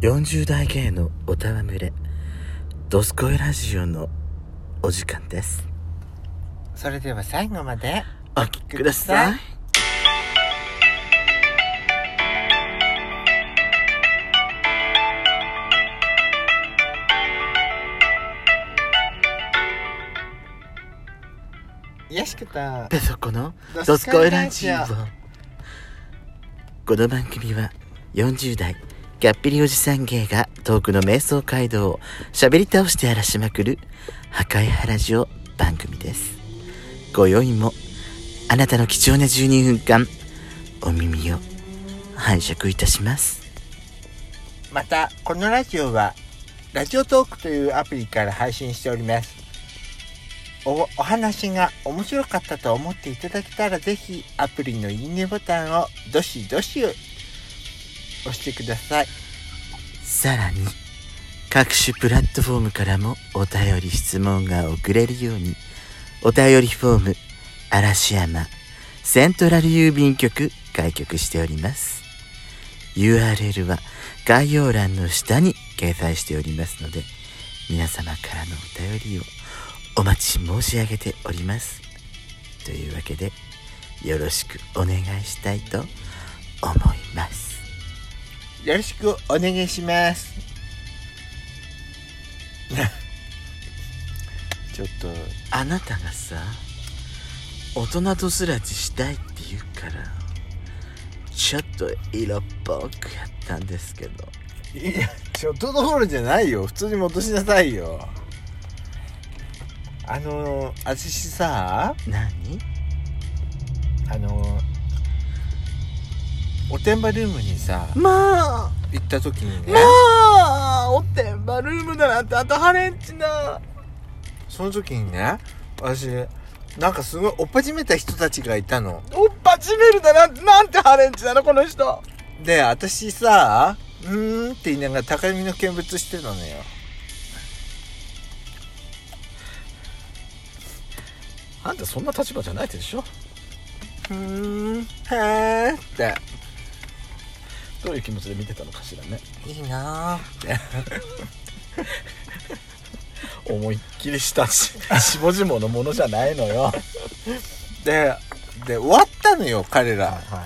40代芸のおたわむれドスコイラジオのお時間です。それでは最後までお聞きください。よしくとペソコのラジオ。この番組は40代ギャッピリおじさん芸がトークの瞑想街道を喋り倒して荒らしまくる破壊派ラジオ番組です。今宵もあなたの貴重な12分間お耳を拝借いたします。またこのラジオはラジオトークというアプリから配信しております。おお話が面白かったと思っていただけたらぜひアプリのいいねボタンをどしどし押してください。さらに各種プラットフォームからもお便り質問が送れるようにお便りフォーム嵐山セントラル郵便局開局しております。URL は概要欄の下に掲載しておりますので皆様からのお便りをお待ち申し上げております。というわけでよろしくお願いしたいと思います。よろしくお願いします。ちょっと。あなたがさ大人とすらじしたいって言うからちょっと色っぽくやったんですけど。いやちょっとどころじゃないよ。普通に戻しなさいよ。あの私さ何？あのおてんばルームにさまあ。行った時にね。まあおてんばルームだなんてあとハレンチな。その時にね私なんかすごいおっぱじめた人たちがいたの。おっぱちめるだなんてなんてハレンチなのこの人。で私さうーんって言いながら高みの見物してたのよ。あんたそんな立場じゃないでしょ。うーんへーってどういう気持ちで見てたのかしらね。いいなーって思いっきりしたし下々のものじゃないのよ。はいでで終わったのよ彼ら。は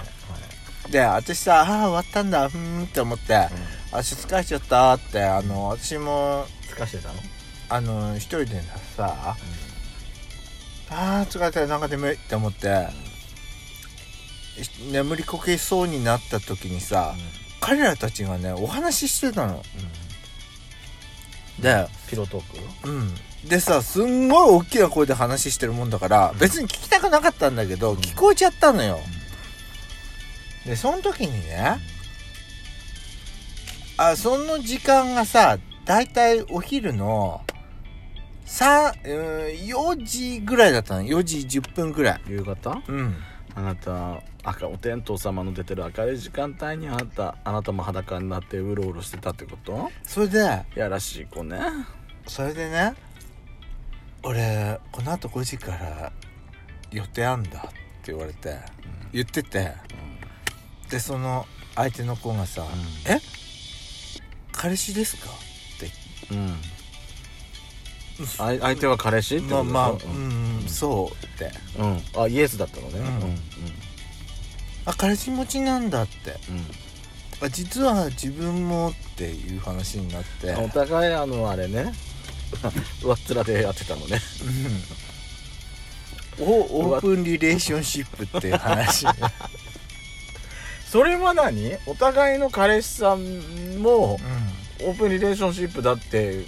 いで私さああ終わったんだ。ふーんって思って、足疲れちゃったってあの私もつかしてたの？あの一人でさ、あー疲れたなんか眠いって思って、眠りこけそうになった時にさ、彼らたちがねお話ししてたの。でピロトーク？うん。でさすんごい大きな声で話してるもんだから別に聞きたくなかったんだけど、聞こえちゃったのよ、でその時にねあその時間がさだいたいお昼の3、うん、4時ぐらいだったの。4時10分ぐらい。夕方？うんあなた赤お天道様の出てる明るい時間帯にあなたあなたも裸になってうろうろしてたってこと？それでやらしい子ね。それでね俺このあと5時から予定あんだって言われて、言っててでその相手の子がさ「え？彼氏ですか?」ってうん相手は彼氏？ってまあまあそうって。うん。あイエスだったのね。うん。うん「あ彼氏持ちなんだ」って。うん。あ実は自分もっていう話になって。うんお互いあのあれね。上っ面でやってたのね。うん。おオープンリレーションシップっていう話。それは何？お互いの彼氏さんもオープンリレーションシップだって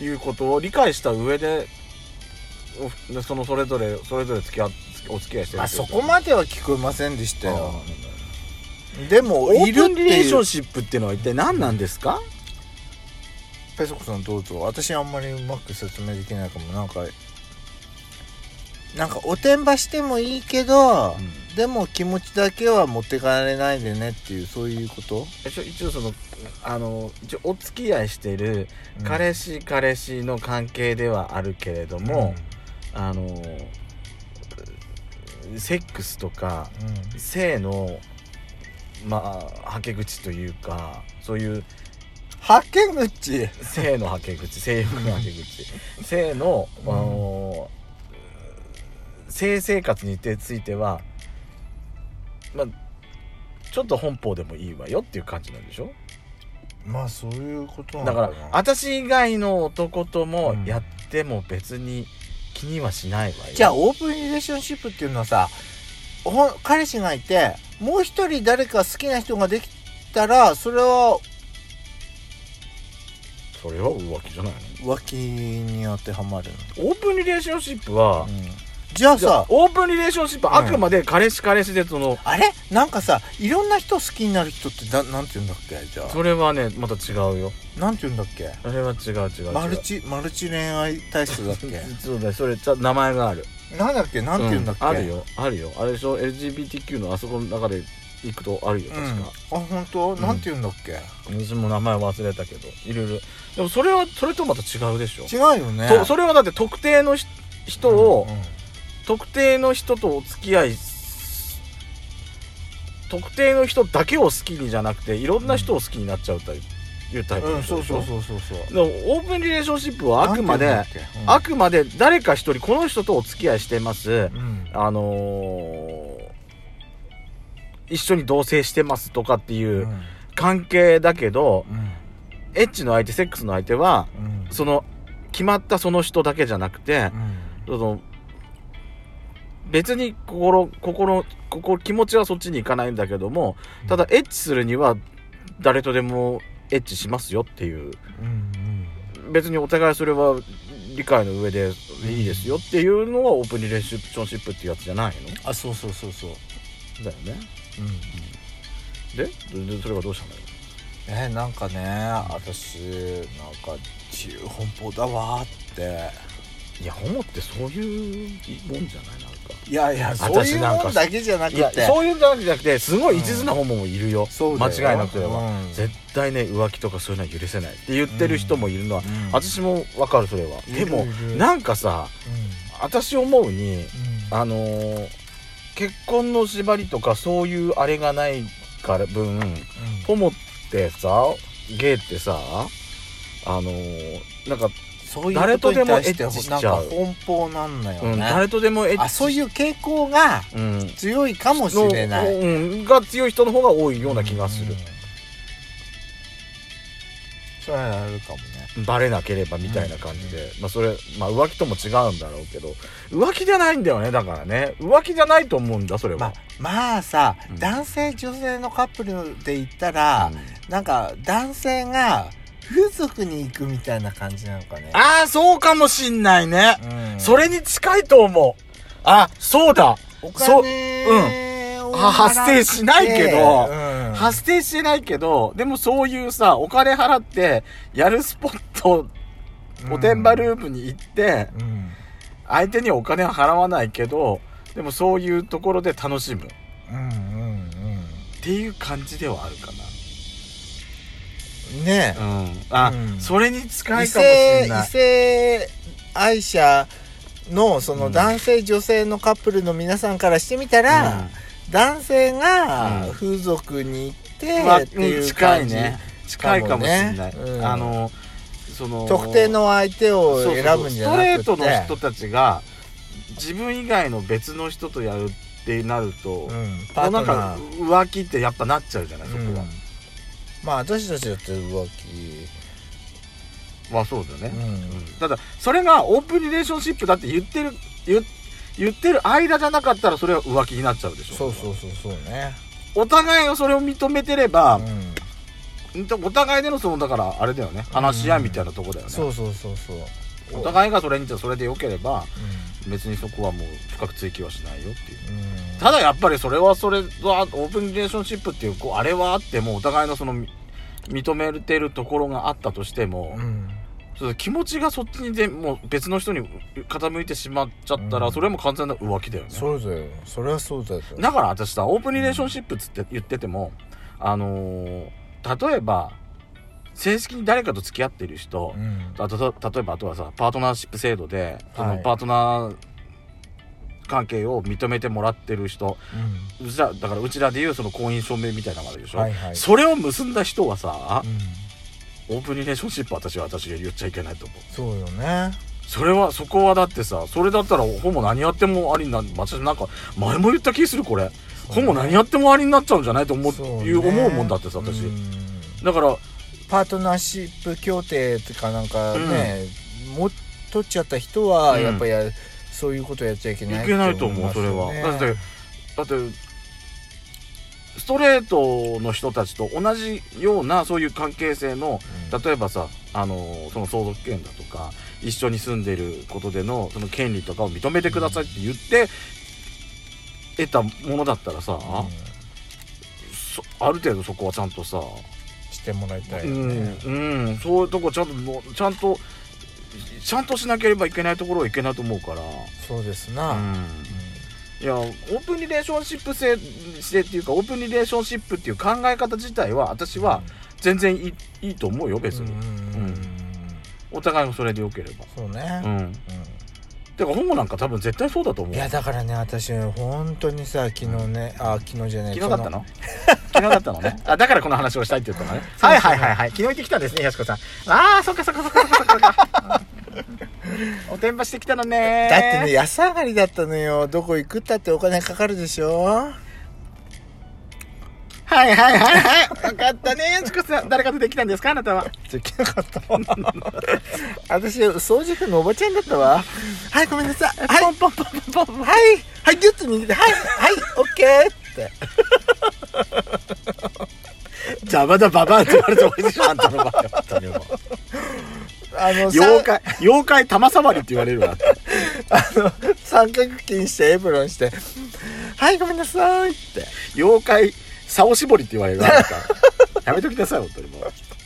いうことを理解した上でおそのそれぞれそれぞれ付き合お付き合いしてるあそこまでは聞こえませんでしたとよ。あでもいるってリレーションシップっていうのは一体何なんですか？ペソコさんどうぞ。私あんまりうまく説明できないかも。なんかなんかおてんばしてもいいけど、でも気持ちだけは持ってかれないでねっていうそういうこと、一応一応そのあの一応お付き合いしてる彼氏彼氏の関係ではあるけれども、あのセックスとかうん。性のまあはけ口というかそういうはけ口？性のはけ口性欲のはけ口。性の、あの性生活についてはまあちょっと本邦でもいいわよっていう感じなんでしょ？まあそういうことなだかかな私以外の男ともうん。やっても別に気にはしないわよ。じゃあオープンリレーションシップっていうのはさほん彼氏がいてもう一人誰か好きな人ができたらそれはそれは浮気じゃない浮気に当てはまるの？オープンリレーションシップはの、、じゃあじゃあさオープンリレーションシップはあくまで彼氏彼氏でその、あれ？なんかさいろんな人好きになる人ってななんて言うんだっけ？じゃそれはねまた違うよ。あなんて言うんだっけ？あれは違う違うマルチマルチ恋愛体質だっけ？そうだよそれ名前がある。なんだっけ？なんて言うんだっけ、あるよあるよ。あれでしょ？LGBTQ のあそこの中で行くとあるようん、確あか、本当、ん。なんて言うんだっけ？私も名前忘れたけどいろいろ。でもそれはそれとまた違うでしょ？違うよね。とそれはだって特定のひ人を、うんうん特定の人とお付き合い特定の人だけを好きにじゃなくていろんな人を好きになっちゃうタイプ、いうタイプうん、そうそうそうそうそう。オープンリレーションシップはあくまで、うん。あくまで誰か一人この人とお付き合いしてます、うん。あのー一緒に同棲してますとかっていううん。関係だけど、うん。エッチの相手セックスの相手はうん。その決まったその人だけじゃなくて、その別に心心心気持ちはそっちに行かないんだけどもただエッチするには誰とでもエッチしますよっていう。うん別にお互いそれは理解の上でいいですよっていうのはオープンリレーションシップっていうやつじゃないあそうそうそうそう。のだよね。うんで？でそれがどうしたのよ？えなんかね私なんか自由奔放だわーっていやホモってそういうもんじゃないなんか。いやいやそういう私なんかもんだけじゃなくて。そういうんじゃなくてすごい一途なホモもいるよ、そうだよ。間違いなく言えばうん。絶対ね浮気とかそういうのは許せないって言ってる人もいるのは、うん。私もわかるそれは。でもなんかさ私思うにうん。あのー結婚の縛りとかそういうあれがないから分ホモってさゲイってさあのーなんか、そういう誰とでもエッチしちなんか奔放なんだようん、ね、誰とでもエッチ。あそういう傾向がうん。強いかもしれない、のうん、が強い人の方が多いような気がする。うん、それはあるかもね。バレなければみたいな感じで、まあそれ、まあ浮気とも違うんだろうけど。浮気じゃないんだよねだからね。浮気じゃないと思うんだそれは、まあまあさ、うん。男性女性のカップルで言ったら、うん。なんか男性が風俗に行くみたいな感じなのかね。ああそうかもしんないね、うん。それに近いと思う。あそうだ。おそう金をあ発生しないけどうん。発生してないけどでもそういうさお金払ってやるスポットおてんばループに行って、うん。相手にはお金は払わないけどでもそういうところで楽しむ。っうんうん。ていう感じではあるかうんね。なうん。あ、うん。それに近異いかもしれない。性愛者のそのうん。男性女性のカップルの皆さんからしてみたら、男性がうん。風俗に行って、まあっていう近感じいね。近いかもしれない、あのその特定の相手を選ぶんじゃなくて。ストレートの人たちが自分以外の別の人とやるってなると、うん、なんかー。浮気ってやっぱなっちゃうじゃないそこは、うんまあ私たちだって浮まあそうだよね、気、うん。うん。ただそれがオープンリレーションシップだって言ってる言言ってる間じゃなかったらそれは浮気になっちゃうでしょ。そうそうそうそうね、お互いがそれを認めてればう、ん、お互いでのそのだからあれだよね。話し合いみたいなとこだよね、そうそうそうそう。お互いがそれにそれでよければう別にそこはもう深く追求はしないよっていう。ん、うん、ただやっぱりそれはそれはオープンリレーションシップっていうこうあれはあってもお互いのそのみ認めてるところがあったとしても、うん。気持ちがそっちにでもう別の人に傾いてしまっちゃったら、うん。それも完全な浮気だよね。そうだよ。それはそうだよ。だから私さオープンリレーションシップっつって言っててもあのー例えば正式に誰かと付き合ってる人、うん。あとと例えばあとはさパートナーシップ制度でそはい。のパートナー関係を認めてもらってる人、うちらだからうちらでいうその婚姻証明みたいなのがあるでしょ、はいはい。それを結んだ人はさ、うん。オープンリレーションシップは私は私が言っちゃいけないと思う。そうよね。それはそこはだってさそれだったらホモ何やってもありにな私なんか前も言った気するこれ、ホモ何やってもありになっちゃうんじゃないと思うそうね。いう思うもんだってさ私。うん。だからパートナーシップ協定とかなんかね、も取っちゃった人はうん。やっぱりや、そういうことやっちゃいけないいけないと思うそれは。だってだってストレートの人たちと同じようなそういう関係性の例えばさあのその相続権だとか一緒に住んでることでのその権利とかを認めてくださいって言って得たものだったらさ、うん。そある程度そこはちゃんとさ、してもらいたい。ようんね、うん、そういうとこちゃんとちゃんとちゃんとしなければいけないところはいけないと思うから、そうですな、ううん。ん、いやオープンリレーションシップ制制っていうかオープンリレーションシップっていう考え方自体は私は全然いいいいと思うよ別に、うんうんお互いもそれでよければ。そうね、うん。うん。てかホモなんか多分絶対そうだと思う。いやだからね私本当にさ昨日ねあ昨日じゃない昨日だったの昨日だったのね。あだからこの話をしたいって言ったのね。はいはいはいはい。昨日行ってきたんですねやしこさん。ああそっかそっかそっかそっかそっか。おてんばしてきたのね。だってね安上がりだったのよ。どこ行くったってお金かかるでしょ。はいはいはいはい。分かったねやしこさん。誰かとできたんですかあなたは。できなかった。わ私掃除婦のおばちゃんだったわ。はいごめんなさい。はい。ポンポンポンポンポン。はい。はいギュッと握って。はい。はいオッケーって邪魔だババアって言われて終わりでしょあんたの場合は本当にもうあの妖怪妖怪玉触りって言われるわ。あの三角筋してエプロンしてはいごめんなさいって。妖怪竿絞りって言われるわあなた。やめときなさい本当にもう